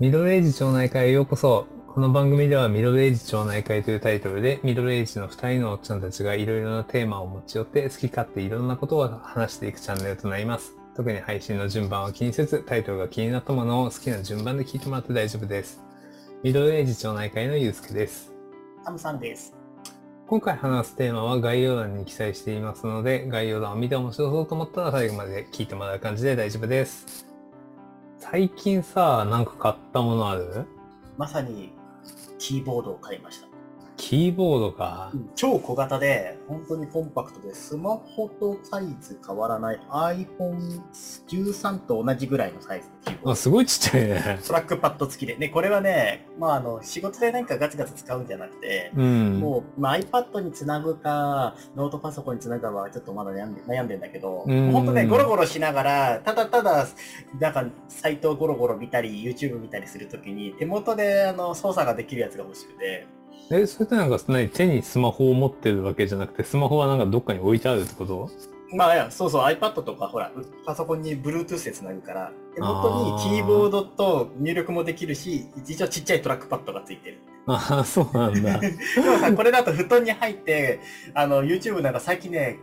ミドルエイジ町内会へようこそ。この番組ではミドルエイジ町内会というタイトルで、ミドルエイジの二人のおっちゃんたちがいろいろなテーマを持ち寄って好き勝手いろんなことを話していくチャンネルとなります。特に配信の順番は気にせず、タイトルが気になったものを好きな順番で聞いてもらって大丈夫です。ミドルエイジ町内会のゆうすけです。サムさんです。今回話すテーマは概要欄に記載していますので、概要欄を見て面白そうと思ったら最後まで聞いてもらう感じで大丈夫です。最近さ、なんか買ったものある？まさにキーボードを買いました。キーボードか。超小型で、本当にコンパクトで、スマホとサイズ変わらない iPhone13 と同じぐらいのサイズのキーボーあ、ド。すごいちっちゃいね。トラックパッド付きで。ね、これはね、まああの、仕事でなんかガツガツ使うんじゃなくて、うん。もう、まあ、iPad につなぐか、ノートパソコンにつなぐかはちょっとまだ悩んで悩んでんだけど、うん本当ね、ゴロゴロしながら、ただただ、なんか、サイトをゴロゴロ見たり、YouTube 見たりするときに、手元であの操作ができるやつが欲しくて、え、それってなんか何手にスマホを持ってるわけじゃなくて、スマホはなんかどっかに置いてあるってこと？まあ、いやそうそう、iPad とか、ほら、パソコンに Bluetooth でつなぐから、手元にキーボードと入力もできるし、一応ちっちゃいトラックパッドがついてる。ああ、そうなんだ。でもさ、これだと布団に入って、あの、YouTube なんか最近ね、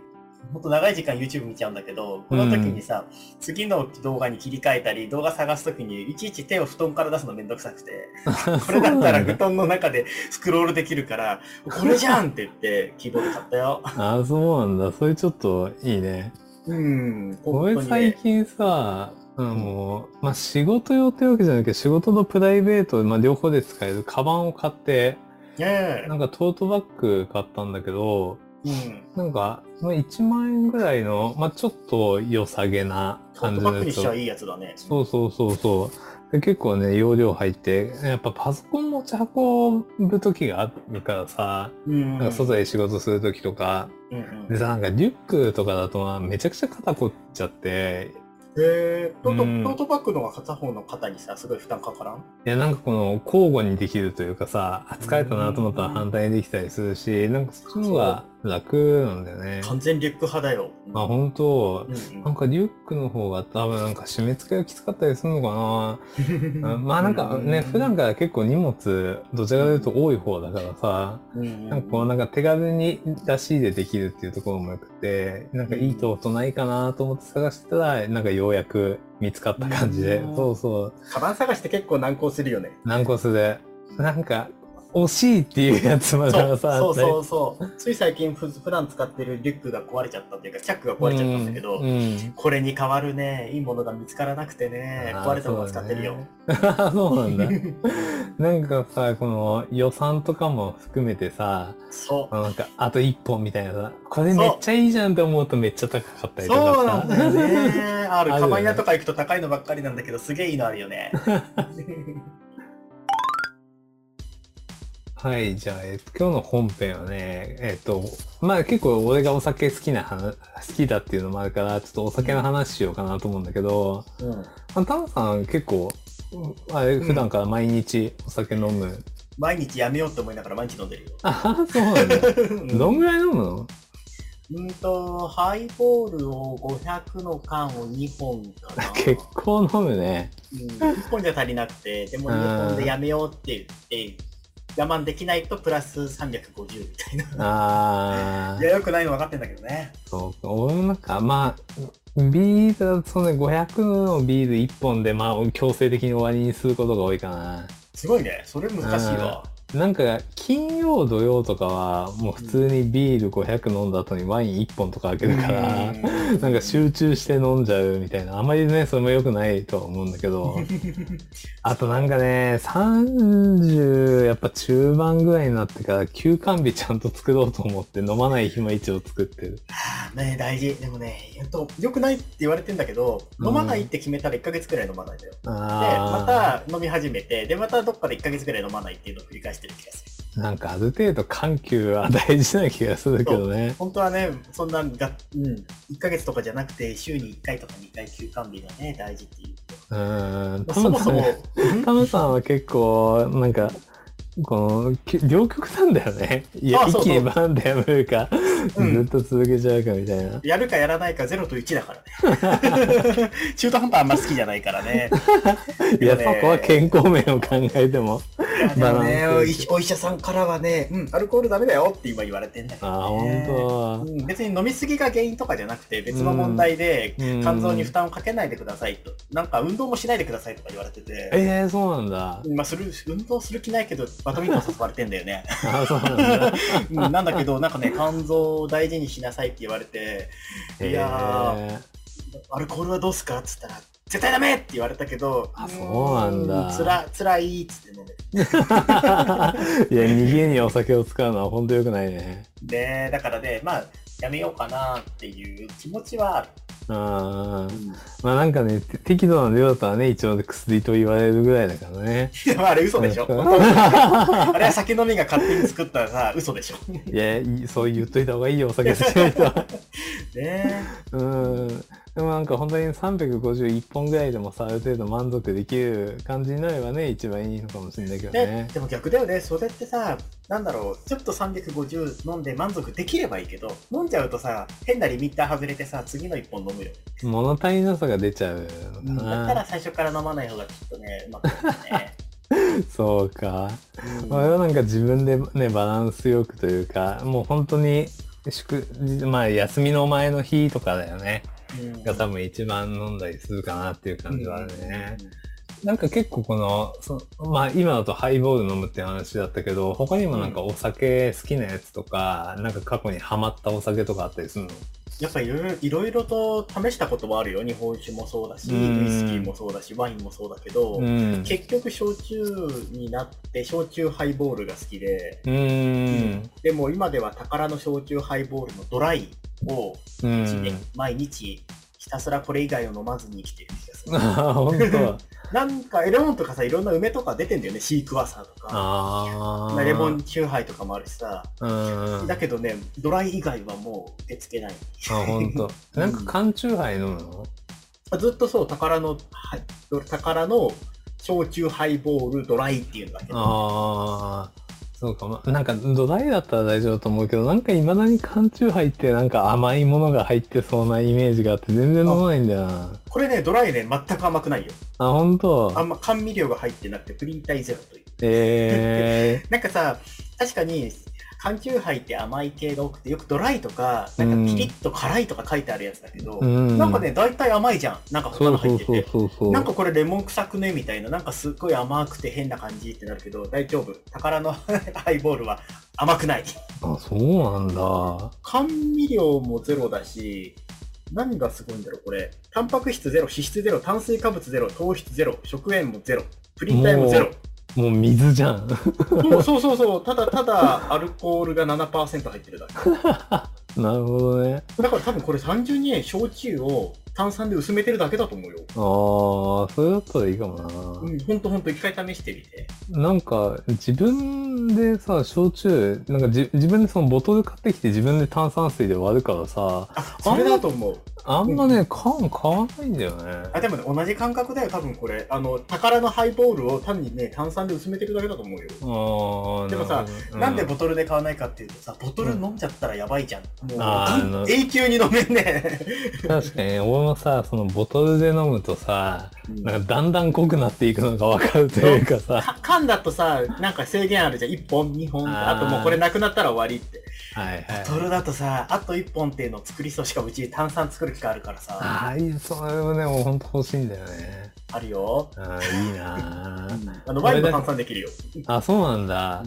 ほんと長い時間 YouTube 見ちゃうんだけど、この時にさ、次の動画に切り替えたり、動画探す時に、いちいち手を布団から出すのめんどくさくて、これだったら布団の中でスクロールできるから、これじゃんって言って、キーボード買ったよ。あ あ、そうなんだ。それちょっといいね。うん、これ本当にね。最近さ、あの、まあ、仕事用ってわけじゃないけど、仕事のプライベート、まあ、両方で使えるカバンを買って、ねなんかトートバッグ買ったんだけど、え。うん。なんか、まあ、1万円ぐらいの、まあ、ちょっと良さげなトー感じのやつをトバッグにしちゃいいやつだね。そうそうそうそう。で結構ね、容量入って、やっぱパソコン持ち運ぶ時があるからさ、うん。なんか外で仕事する時とか、うんうん。でさ、なんかリュックとかだとまあめちゃくちゃ肩凝っちゃって、へえトート、うんトートバッグのが片方の肩にさ、すごい負担かからん？いやなんかこの交互にできるというかさ、あ疲れたなと思ったら反対にできたりするし、なんかそっちの方が楽なんだよね。完全リュック派だよ。あ、本当。うんうん。なんかリュックの方が多分なんか締め付けがきつかったりするのかな。うんまあなんかね、普段から結構荷物、どちらかというと多い方だからさ、うんなんかこうなんか手軽に出し入れできるっていうところもよくて、なんかいいトートないかなと思って探してたら、なんかようやく見つかった感じで。う、んそうそう、カバン探して結構難航するよね。軟骨で、なんか惜しいっていうやつまでそうさ、そうそうそう。つい最近ふ普段使ってるリュックが壊れちゃったっていうか、チャックが壊れちゃったんだけど、うんうんこれに代わるね、いいものが見つからなくてね、壊れたまま使ってるよ。そうだね そうなんだ。なんかさ、この予算とかも含めてさ、そう。なんかあと一本みたいなさ、これめっちゃいいじゃんって思うとめっちゃ高かったりとかさ。そうなんだよね。ある、あるよねカバン屋とか行くと高いのばっかりなんだけど、すげえいいのあるよね。はい、じゃあ、え今日の本編はね、えっと、まあ結構俺がお酒好きな話、好きだっていうのもあるから、ちょっとお酒の話しようかなと思うんだけど、うん。まあ、タンさん結構、うんあれ、普段から毎日お酒飲む？毎日やめようって思いながら毎日飲んでるよ。あ、そうなんだ。どんぐらい飲むの？うんと、ハイボールを500の缶を2本かな。結構飲むね。うん、1本じゃ足りなくて、でも2本でやめようって言って、我慢できないとプラス350みたいな。あいや、よくないの分かってんだけどね。そうか。俺もなんか、まあ、ビールだとそうね、500のビール1本で、まあ、強制的に終わりにすることが多いかな。すごいね。それ難しいわ。なんか、金曜、土曜とかは、もう普通にビール500飲んだ後にワイン1本とか開けるから、うんなんか集中して飲んじゃうみたいな。あんまりね、それも良くないとは思うんだけど。あとなんかね、30、やっぱ中盤ぐらいになってから休館日ちゃんと作ろうと思って飲まない日も一応作ってる。ね大事。でもね、えっと、良くないって言われてんだけど、うん飲まないって決めたら1ヶ月くらい飲まないんだよ。で、あまた飲み始めて、で、またどっかで1ヶ月くらい飲まないっていうのを繰り返してる気がする。あ、なんかある程度緩急は大事な気がするけどね。本当はね、そんなが、うん、1ヶ月とかじゃなくて、週に1回とか2回休館日がね、大事っていう。うーん。そもそも、タムさんは結構、なんか、この、き両極なんだよね。いや、一気にバーンってやめるか、うんずっと続けちゃうかみたいな。やるかやらないか0と1だからね。中途半端あんま好きじゃないからね。いや、そこは健康面を考えても。いやでもねお医者さんからはね、うん、アルコールダメだよって今言われてんだけど、ね。あ、本うん別に飲みすぎが原因とかじゃなくて別の問題でうん肝臓に負担をかけないでくださいと、なんか運動もしないでくださいとか言われてて、当。ええそうなんだ。まあ、する運動する気ないけどバドミントン誘われてんだよね、なんだ。うん、なんだけどなんかね肝臓を大事にしなさいって言われていやアルコールはどうすか？っつったら絶対ダメって言われたけどあそうなんだ。つらつらいっつって飲んでえいや、逃げにお酒を使うのは本当良くないね。でだからねまあやめようかなっていう気持ちはある、あーまあなんかね、て適度な量だったらね、一応薬と言われるぐらいだからね。まああれ嘘でしょ。あれは酒飲みが勝手に作ったさ嘘でしょ。いや、そう言っといた方がいいよ、お酒。好きな人は。ね。うん。でもなんか本当に351本ぐらいでもさ、ある程度満足できる感じになればね、一番いいのかもしれないけどね。ね。でも逆だよね。それってさなんだろう。ちょっと350飲んで満足できればいいけど飲んじゃうとさ変なリミッター外れてさ次の1本飲むよ、物足りなさが出ちゃうのかな。だったら最初から飲まない方がきっとねうまくいくよね、そうか。うんまあ、俺はなんか自分でね、バランスよくというか、もう本当に、祝、まあ休みの前の日とかだよね。うんが多分一番飲んだりするかなっていう感じはあるね。なんか結構この、そまあ今だとハイボール飲むって話だったけど、他にもなんかお酒好きなやつとか、なんか過去にハマったお酒とかあったりするの？やっぱいろいろと試したことはあるよ日本酒もそうだしうんウイスキーもそうだしワインもそうだけど、うん。結局焼酎になって焼酎ハイボールが好きで、うーん。でも今では宝の焼酎ハイボールのドライを毎日ひたすらこれ以外を飲まずに生きてる気がする。ああ、本当。なんかエレモンとかさいろんな梅とか出てんだよねシークワーサーとか。ああ。レモンチューハイとかもあるしさ。うん。だけどね、ドライ以外はもう受け付けない。あ、本当。なんか缶チューハイ飲むの？ずっとそう、宝の、はい、宝の焼酎ハイボールドライっていうのだけど。ああ、そうか。ま、なんか土台だったら大丈夫だと思うけど、なんか未だに缶チューハイってなんか甘いものが入ってそうなイメージがあって全然飲まないんだよな。これね、ドライね、全く甘くないよ。あ、本当？あんま甘味料が入ってなくて、プリン体ゼロという。え なんかさ、確かに、缶チューハイって甘い系が多くて、よくドライとか、なんかピリッと辛いとか書いてあるやつだけど、ー、うん。なんかね、大体甘いじゃん。なんか他の入ってて。なんかこれレモン臭くねみたいな、なんかすっごい甘くて変な感じってなるけど、大丈夫。宝の ハイボールは甘くない。あ、そうなんだ。甘味料もゼロだし、何がすごいんだろう、これ。タンパク質ゼロ、脂質ゼロ、炭水化物ゼロ、糖質ゼロ、食塩もゼロ、プリン体もゼロ。もう水じゃん。そうそうそうそう、ただただアルコールが7%入ってるだけ。なるほどね。だから多分これ単純に焼酎を炭酸で薄めてるだけだと思うよ。ああ、それだったらいいかもな。うん、ほんとほんと一回試してみて。なんか、自分でさ、焼酎、なんかじ自分でそのボトル買ってきて自分で炭酸水で割るからさ、あ、それだと思う。あんまね、缶買わないんだよね。あ、でもね、同じ感覚だよ、多分これ。あの、宝のハイボールを単にね、炭酸で薄めてるだけだと思うよ。ああ、でもさなんでボトルで買わないかっていうとさ、ボトル飲んじゃったらやばいじゃん。もう、永久に飲めんね。確かに、俺もさ、そのボトルで飲むとさ、なんかだんだん濃くなっていくのがわかるというかさ、か缶だとさ、なんか制限あるじゃん。1本、2本、あともうこれなくなったら終わりって。はいはい。ボトルだとさ、あと1本っていうのを作りそう。しかもうち炭酸作る機会あるからさ、ああ、いい、それもね、もうほんと欲しいんだよね。あるよ。ああ、いいな あの、ワインも炭酸できるよ。あ。あ、そうなんだ。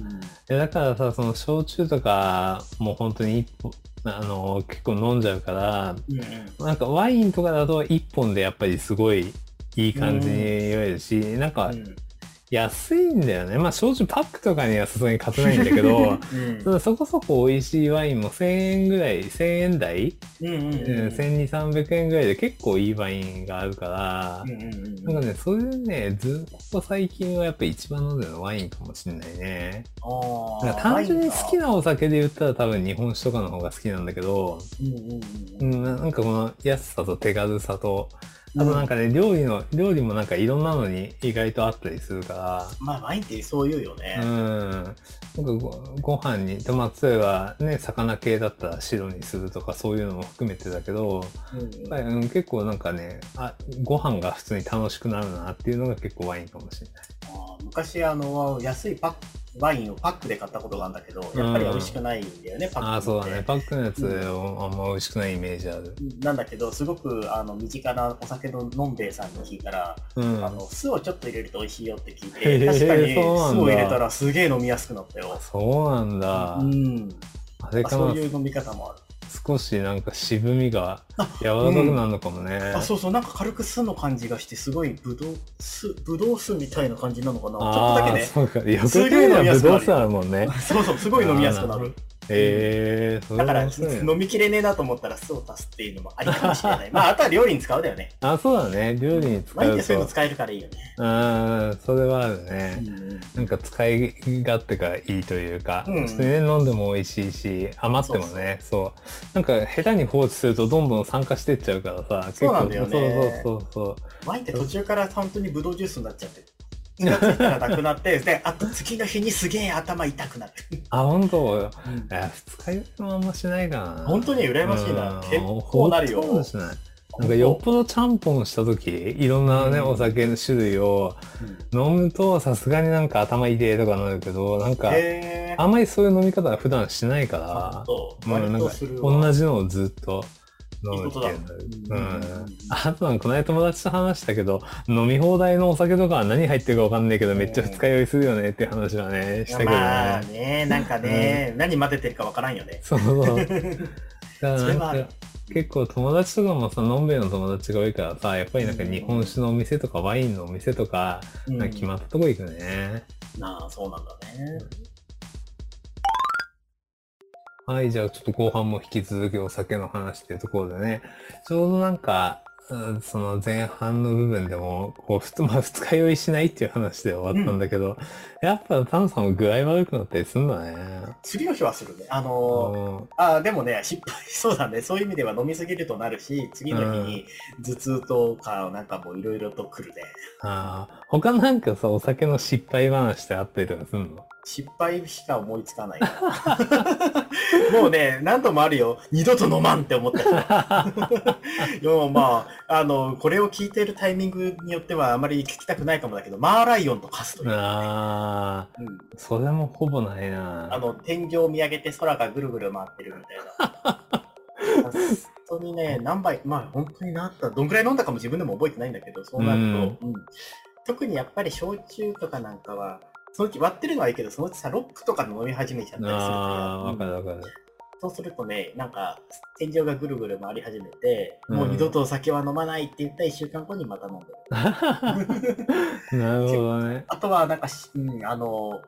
えだからさ、その焼酎とか、もう本当に一本、あの、結構飲んじゃうから、うんうん。なんかワインとかだと一本でやっぱりすごいいい感じに酔えるし、なんかうん安いんだよね。まあ焼酎パックとかにはさすがに勝てないんだけど、うん。そこそこ美味しいワインも1000円ぐらい、1000円台、うんうんうんうん、1200、300円ぐらいで結構いいワインがあるからうん、うんうんなんかね、それでね、ずっと最近はやっぱ一番飲んでるのはワインかもしれないね。あ単純に好きなお酒で言ったら多分日本酒とかの方が好きなんだけど、うんうんうんうん、なんか。この安さと手軽さと、あとなんかね、料理の、料理もなんかいろんなのに意外とあったりするかまあ、ワインってそう言うよねら、。うん。なんかごご飯に、でまあ、例えばね、魚系だったら白にするとかそういうのも含めてだけど、うんうん結構なんかねあ、ご飯が普通に楽しくなるなっていうのが結構ワインかもしれない。あー昔、あの、安いパック、ワインをパックで買ったことがあるんだけど、やっぱり美味しくないんだよね、パックああ、そうだね。パックのやつ、あんま美味しくないイメージある。なんだけど、すごくあの身近なお酒ののんべえさんに聞いたら、うん。あの酢をちょっと入れると美味しいよって聞いて、確かに酢を入れたらすげえ飲みやすくなったよ。そうなんだ。うん。あれかなそういう飲み方もある。少しなんか渋みがあ柔らかくなるのかもね。あ、そうそう、なんか軽く酢の感じがして、すごいぶどう酢、ぶどう酢みたいな感じなのかな。ちょっとだけね。そうか。よくなるらブドウ酢あるもんね。そうそう、すごい飲みやすくなる。ええー、だから、飲みきれねえなと思ったら酢を足すっていうのもありかもしれない。まあ、あとは料理に使うだよね。あ、そうだね。料理に使うワインってそういうのと。使えるからいいよね。うん、それはあるね。うんなんか使い勝手がいいというか、うん普通にね飲んでも美味しいし、余ってもね、そうなんか下手に放置するとどんどん酸化してっちゃうからさ、そうなんだよねそうそうそうワインって途中から本当にブドウジュースになっちゃって。気がついたらなくなって、で、あと次の日にすげえ頭痛くなる。あ、本当？え、二日酔いもあんましないかな。本当に羨ましいな。うん。結構なるよ。ほとんどしなんかよっぽどちゃんぽんした時いろんなね、うん。お酒の種類をうん。飲むとさすがになんか頭痛いとかなるけど、なんか、へあんまりそういう飲み方は普段しないかーら、そう。うん、割なんか同じのをずっと飲むっていうの。ううんん。あとなんかこの間友達と話したけど、飲み放題のお酒とかは何入ってるかわかんないけど、めっちゃ二日酔いするよねって話はね、したけどまあね。ね、なんかね、何混ぜてるかわからんよね。そうそう。結構友達とかもさ、のんべえの友達が多いからさ、やっぱりなんか日本酒のお店とかワインのお店とか、うん決まったとこ行くね。なあ、そうなんだね。はい、じゃあちょっと後半も引き続きお酒の話っていうところでね、ちょうどなんか、うんその前半の部分でも、こう、ふつ、まあ、二日酔いしないっていう話で終わったんだけど、やっぱタンさんも具合悪くなったりすんだね。次の日はするね。あのうんー、あでもね、失敗、そうだね。そういう意味では飲みすぎるとなるし、次の日に頭痛とか、なんかもういろいろと来るね。あー他なんかさ、お酒の失敗話ってあったりとかすんの失敗しか思いつかない。もうね、何度もあるよ。二度と飲まんって思った人。でもまあ、あの、これを聞いてるタイミングによってはあまり聞きたくないかもだけど、マーライオンとカスという。ああ、うんそれもほぼないな。あの、天井を見上げて空がぐるぐる回ってるみたいな。本当にね、何杯、まあ本当になった、どんくらい飲んだかも自分でも覚えてないんだけど、そうなると、うん特にやっぱり焼酎とかなんかは、そのうち割ってるのはいいけど、そのうちさ、ロックとかで飲み始めちゃったりするああ、から、わかうんるわかる。そうするとね、なんか、天井がぐるぐる回り始めて、うんもう二度とお酒は飲まないって言った1週間後にまた飲んでる。なるほどね。あとは、なんかし、うん、あの、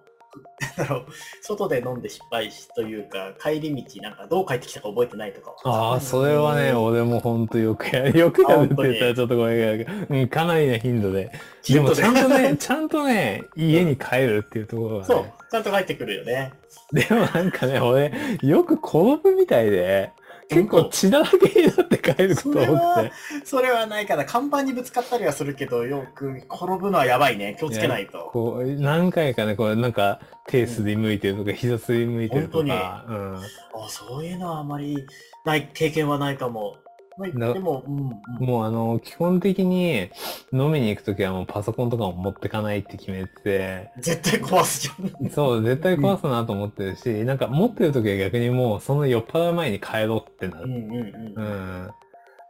だろう、外で飲んで失敗しというか、帰り道、なんかどう帰ってきたか覚えてないとか。ああ、それはね、うん俺もほんとよくやる。よくやるって言ったあらちょっとごめんうん、かなりの頻度で。でもちゃんとね、ちゃんとね、家に帰るっていうところがそうね。、ちゃんと帰ってくるよね。でもなんかね、俺、よく転ぶみたいで、結構血だらけになって帰ること多くそれはて。それはないから、看板にぶつかったりはするけど、よく転ぶのはやばいね。気をつけないと。こう、何回かね、これなんか、手すり向いてるとか、膝すり向いてるとか、うん。あそういうのはあまりない、経験はないかも。まあなでも、うん、うん。もうあの、基本的に飲みに行くときはもうパソコンとかも持ってかないって決めてて、絶対壊すじゃん。そう、絶対壊すなと思ってるし、なんか持ってるときは逆にもうその酔っ払う前に帰ろうってなる。うんうんうん。うん。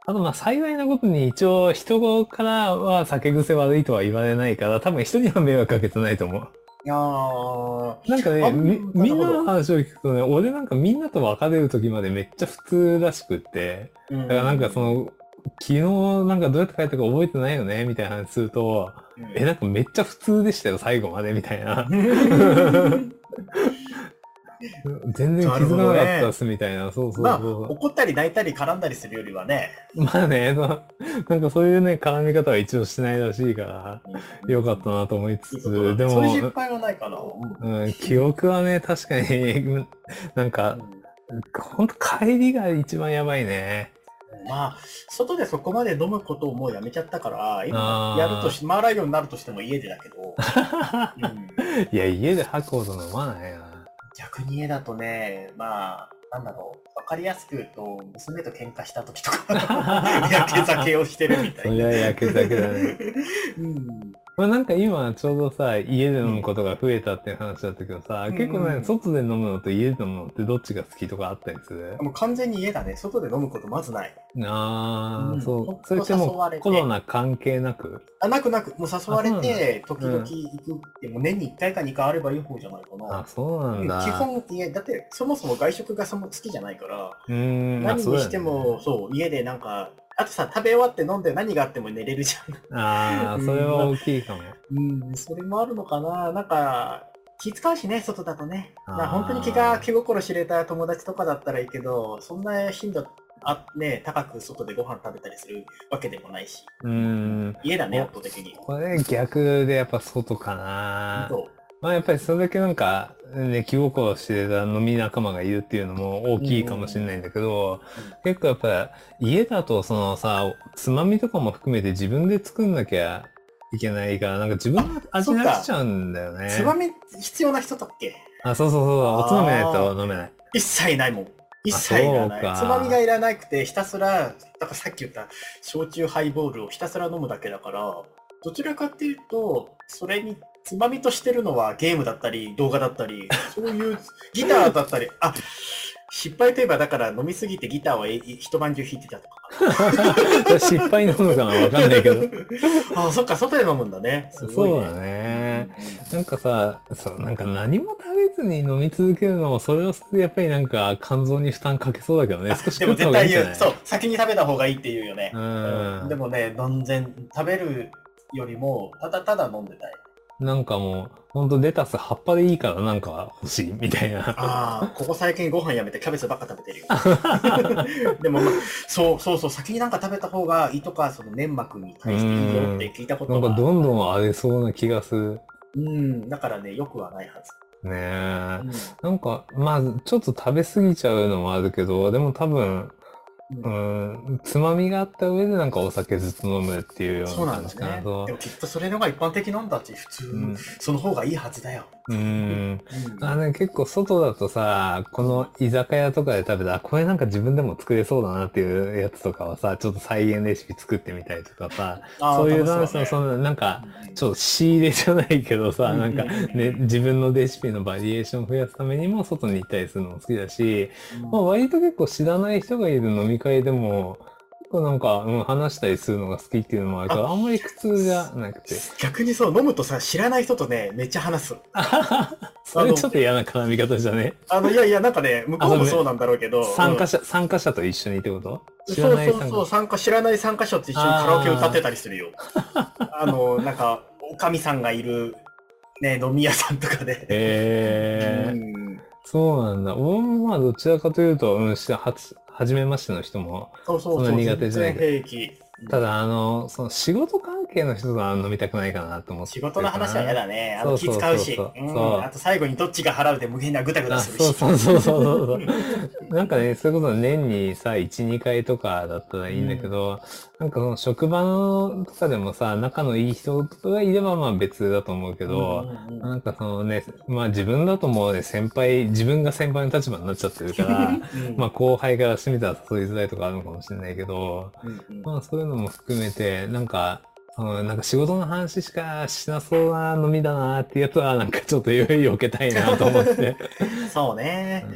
あとまあ幸いなことに一応人からは酒癖悪いとは言われないから、多分人には迷惑かけてないと思う。いやー。なんかね、あみなみんなの話を聞くとね、俺なんかみんなと別れる時までめっちゃ普通らしくって、だだからなんかそ、の、昨日なんかどうやって帰ったか覚えてないよねみたいな話すると、うん。え、なんかめっちゃ普通でしたよ、最後までみたいな。全然気づかなかったっすみたいな、そうそうまあ、そう。怒ったり泣いたり絡んだりするよりはね。まあね、なんかそういうね、絡み方は一応しないらしいから、よかったなと思いついいことだつ、でそういう失も、敗はないかな。うん、記憶はね、確かに、なんか、ほんと帰りが一番やばいね。まあ、外でそこまで飲むことをもうやめちゃったから、今やるとし、回らんようになるとしても家でだけど、うんいや、家で吐くほど飲まないな。逆に家だとね、まあ、なんだろう、わかりやすく言うと、娘と喧嘩した時とか、やけ酒をしてるみたそいな。りゃ焼け酒だね。うんまあなんか今ちょうどさ、家で飲むことが増えたっていう話だったけどさ、うん結構ね、うん外で飲むのと家で飲むのってどっちが好きとかあったりする？もう完全に家だね。外で飲むことまずない。ああ、うんそう。それってもうコロナ関係なく？あ、なくなく、もう誘われて、時々うん行くって、もう年に1回か2回あればいい方じゃないかな。あ、そうなんだ。基本家、だってそもそも外食がそも好きじゃないから、うーん、まあ何にしても、そう、家でなんか、あとさ、食べ終わって飲んで何があっても寝れるじゃん。ああ、それは大きいかも。うん、それもあるのかな。なんか、気使うしね、外だとね。まあ、本当に気が、気心知れた友達とかだったらいいけど、そんな頻度、あね、高く外でご飯食べたりするわけでもないし。うーん。家だね、お圧倒的に。これ逆でやっぱ外かな。そう。まあやっぱりそれだけなんか、ね、気心してた飲み仲間がいるっていうのも大きいかもしれないんだけど、結構やっぱ家だとそのさ、つまみとかも含めて自分で作んなきゃいけないから、なんか自分の味になっちゃうんだよね。つまみ必要な人だっけ？あ、そうそうそう、おつまみないと飲めない。一切ないもん。一切いらない。つまみがいらなくて、ひたすら、だからさっき言った焼酎ハイボールをひたすら飲むだけだから、どちらかっていうと、それにつまみとしてるのはゲームだったり、動画だったり、そういうギターだったり、あ、失敗といえばだから飲みすぎてギターをえ一晩中弾いてたとか。失敗なのかなわかんないけど。あ、そっか、外で飲むんだね。すごいそうだね。なんかさ、そう、なんか何も食べずに飲み続けるのも、それはそれでやっぱりなんか肝臓に負担かけそうだけどね。少しでも絶対言う。いそう、先に食べた方がいいって言うよね。うんでもね、断然食べるよりも、ただただ飲んでたい。なんかもう、ほんとレタス葉っぱでいいからなんか欲しいみたいな。ああ、ここ最近ご飯やめてキャベツばっか食べてるよ。でも、まあ、そうそうそう、先になんか食べた方がいいとか、その粘膜に対していいよって聞いたことがなんかどんどん荒れそうな気がする。うん、だからね、よくはないはず。ねえ。うんなんか、まあ、ちょっと食べ過ぎちゃうのもあるけど、でも多分、ううんん、つまみがあった上でなんかお酒ずつ飲むっていうよそううな感じかな。なんだね。とでもきっとそれのが一般的なんだって、普通、うんその方がいいはずだよ。うん。うんあね、結構外だとさ、この居酒屋とかで食べたら、これなんか自分でも作れそうだなっていうやつとかはさ、ちょっと再現レシピ作ってみたりとかさ、そういう楽しね。そのなんか、うん。ちょっと仕入れじゃないけどさ、うん。なんかね、自分のレシピのバリエーションを増やすためにも外に行ったりするのも好きだし、まあ割と結構知らない人がいる飲み会でも、結構なんか、うん、話したりするのが好きっていうのもあるから、あんまり苦痛じゃなくて。逆にそう、飲むとさ、知らない人とね、めっちゃ話す。それちょっと嫌な絡み方じゃね？あの、いやいや、なんかね、向こうもそうなんだろうけど、者参加者、参加者と一緒にってこと？知そうらない参加そうそう、参加、知らない参加者と一緒にカラオケ歌ってたりするよ。あの、なんか、おかみさんがいる、ね、飲み屋さんとかで。へえー、うんそうなんだ。俺もまあどちらかというと、うん、しはじ、はじめましての人も、そうそうそう。そんな苦手じゃない平気。ただあの、その仕事関係の人とは飲みたくないかなと思って仕事の話は嫌だね。あの気そうそう使うし。そうそううんそうあと最後にどっちが払うで無限なぐたぐたあするし。そうそうそうそうそう。なんかね、そういうこと年にさ、1、2回とかだったらいいんだけど、なんかその職場のとかでもさ、仲のいい人がいればまあ別だと思うけど、うんうんうんなんかそのね、まあ自分だともうね、先輩、自分が先輩の立場になっちゃってるから、うんまあ後輩からしてみたら誘いづらいとかあるのかもしれないけど、うんうんまあそういうのも含めて、なんか、うん、なんか仕事の話しかしなそうな飲みだなっていうやつは、なんかちょっとより避けたいなと思って。そうね。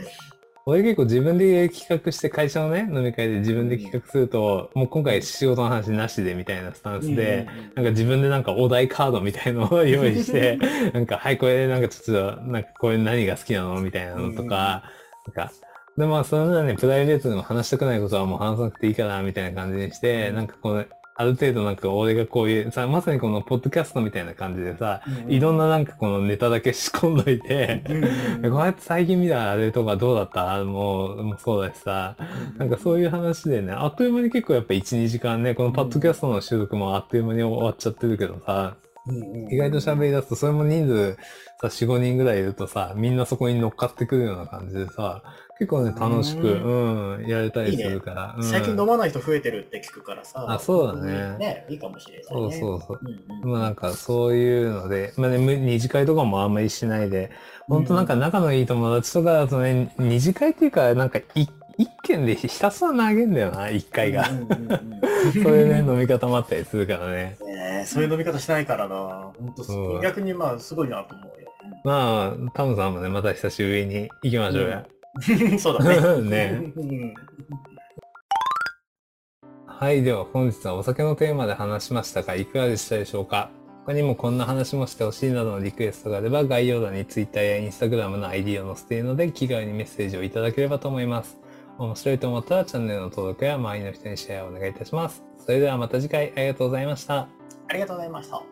俺結構自分で企画して会社のね、飲み会で自分で企画すると、もう今回仕事の話なしでみたいなスタンスで、なんか自分でなんかお題カードみたいのを用意して、なんか、はい、これなんかちょっと、なんかこれ何が好きなのみたいなのとか、なんか、で、まあ、そんなね、プライベートでも話したくないことはもう話さなくていいかな、みたいな感じにして、なんかこの、ある程度なんか俺がこういう、さ、まさにこのポッドキャストみたいな感じでさ、いろんななんかこのネタだけ仕込んどいて、うんうんうん。こうやって最近見たあれとかどうだった？もう、もうそうだしさ、なんかそういう話でね、あっという間に結構やっぱ1、2時間ね、このパッドキャストの収録もあっという間に終わっちゃってるけどさ、うんうん意外と喋り出すと、それも人数さ、4、5人ぐらいいるとさ、みんなそこに乗っかってくるような感じでさ、結構ね、楽しく、ううん、やれたりするから。うん最近飲まない人増えてるって聞くからさ。あそうだねね、いいかもしれないね。そうそうそう。うんうん。まあなんかそういうので、まあね、む二次会とかもあんまりしないで、ほんとなんか仲のいい友達とかだとね、二次会っていうか、なんかい一軒でひたすら投げんだよな、一回が。そういうね、飲み方もあったりするからね。そういう飲み方しないからな。本当そう逆にまあすごいなと思うよ。まあ、タムさんもね、また久しぶりに行きましょうや。そうだね。ねうんはい、では本日はお酒のテーマで話しましたが、いかがでしたでしょうか？他にもこんな話もしてほしいなどのリクエストがあれば、概要欄に Twitter や Instagram の ID を載せているので、気軽にメッセージをいただければと思います。面白いと思ったらチャンネルの登録や周りの人にシェアをお願いいたします。それではまた次回ありがとうございました。ありがとうございました。